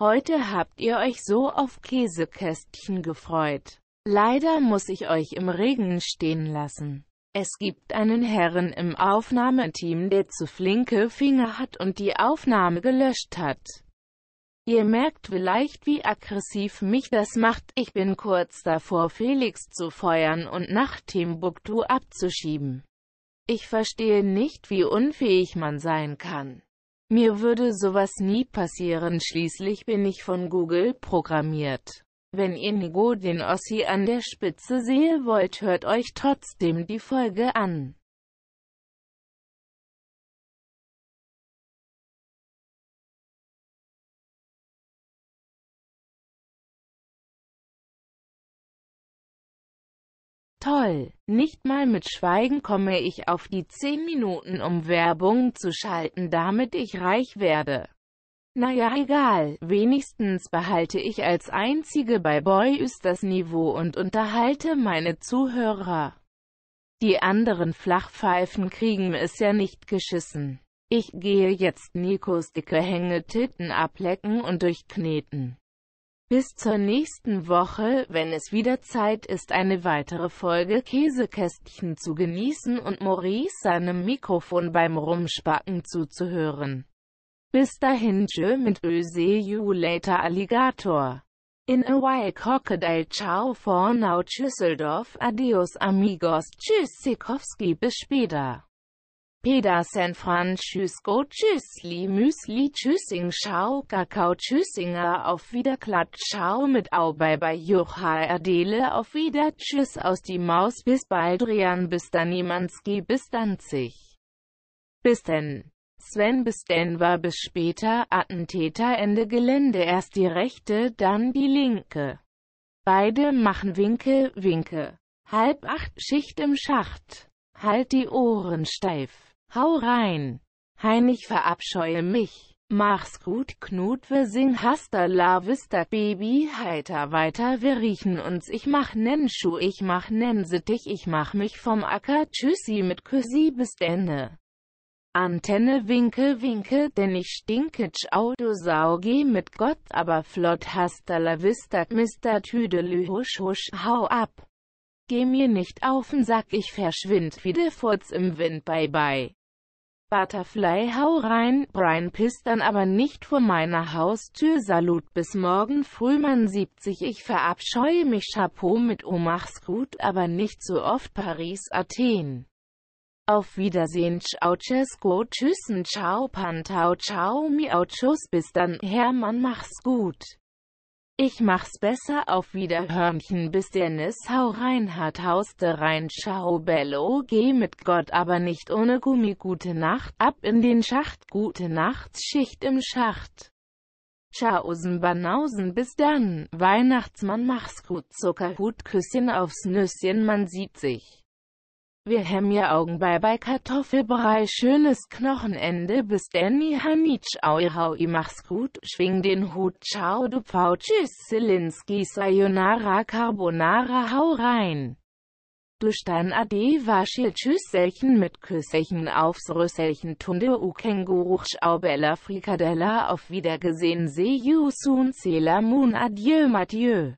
Heute habt ihr euch so auf Käsekästchen gefreut. Leider muss ich euch im Regen stehen lassen. Es gibt einen Herren im Aufnahmeteam, der zu flinke Finger hat und die Aufnahme gelöscht hat. Ihr merkt vielleicht, wie aggressiv mich das macht. Ich bin kurz davor, Felix zu feuern und nach Timbuktu abzuschieben. Ich verstehe nicht, wie unfähig man sein kann. Mir würde sowas nie passieren, schließlich bin ich von Google programmiert. Wenn ihr Nigo den Ossi an der Spitze sehen wollt, hört euch trotzdem die Folge an. Toll, nicht mal mit Schweigen komme ich auf die 10 Minuten, um Werbung zu schalten, damit ich reich werde. Naja egal, wenigstens behalte ich als Einzige bei Boys das Niveau und unterhalte meine Zuhörer. Die anderen Flachpfeifen kriegen es ja nicht geschissen. Ich gehe jetzt Nikos dicke Hängetitten ablecken und durchkneten. Bis zur nächsten Woche, wenn es wieder Zeit ist, eine weitere Folge Käsekästchen zu genießen und Maurice seinem Mikrofon beim Rumspacken zuzuhören. Bis dahin tschö mit Ö see you later Alligator. In a while Crocodile Ciao for now Düsseldorf Adios amigos Tschüss Sikowski bis später. Peda San Francisco Tschüssli Müsli Tschüssing Schau Kakao Tschüssinger auf Wiederklatt Ciao mit Au bye bye Jucha Adele auf Wieder Tschüss aus die Maus bis bald Rian bis dann Niemanski bis Danzig. Bis denn. Sven bis Denver bis später Attentäter Ende Gelände erst die rechte dann die linke. Beide machen Winke, Winke. Halb acht Schicht im Schacht. Halt die Ohren steif. Hau rein! Hein, ich verabscheue mich. Mach's gut, Knut, wir sing hasta la vista, Baby, heiter weiter, wir riechen uns, ich mach nen Schuh, ich mach nen Sittich, ich mach mich vom Acker, tschüssi mit Küssi bis denne. Antenne winke winke, denn ich stinke, ciao du Sau, geh mit Gott, aber flott, hasta la vista, Mr. Tüdelü, husch husch, hau ab. Geh mir nicht auf'n Sack, ich verschwind wie der Furz im Wind, bye bye. Butterfly hau rein, Brian pisst dann aber nicht vor meiner Haustür, Salut bis morgen früh, man 70, ich verabscheue mich, Chapeau mit O mach's gut, aber nicht so oft, Paris, Athen. Auf Wiedersehen, ciao, Cesco, tschüssen, ciao, Pantau, ciao, miau, tschüss, bis dann, Hermann, mach's gut. Ich mach's besser auf Wiederhörnchen bis Dennis hau Reinhard hauste rein Ciao Bello geh mit Gott aber nicht ohne Gummi. Gute Nacht ab in den Schacht. Gute Nacht Schicht im Schacht. Tschaußen Banausen bis dann. Weihnachtsmann mach's gut. Zuckerhut Küsschen aufs Nüsschen man sieht sich wir haben ja Augen bei bei Kartoffelbrei, schönes Knochenende, bis Danny Hanitsch, au i mach's gut, schwing den Hut, ciao du Pfau, tschüss, Zelinski, Sayonara, Carbonara, hau rein. Du Stein ade waschil Tschüsselchen mit Küsselchen aufs Rüsselchen Tunde u Känguru Bella Frikadella auf Wiedergesehen See you soon Sailor Moon adieu Mathieu.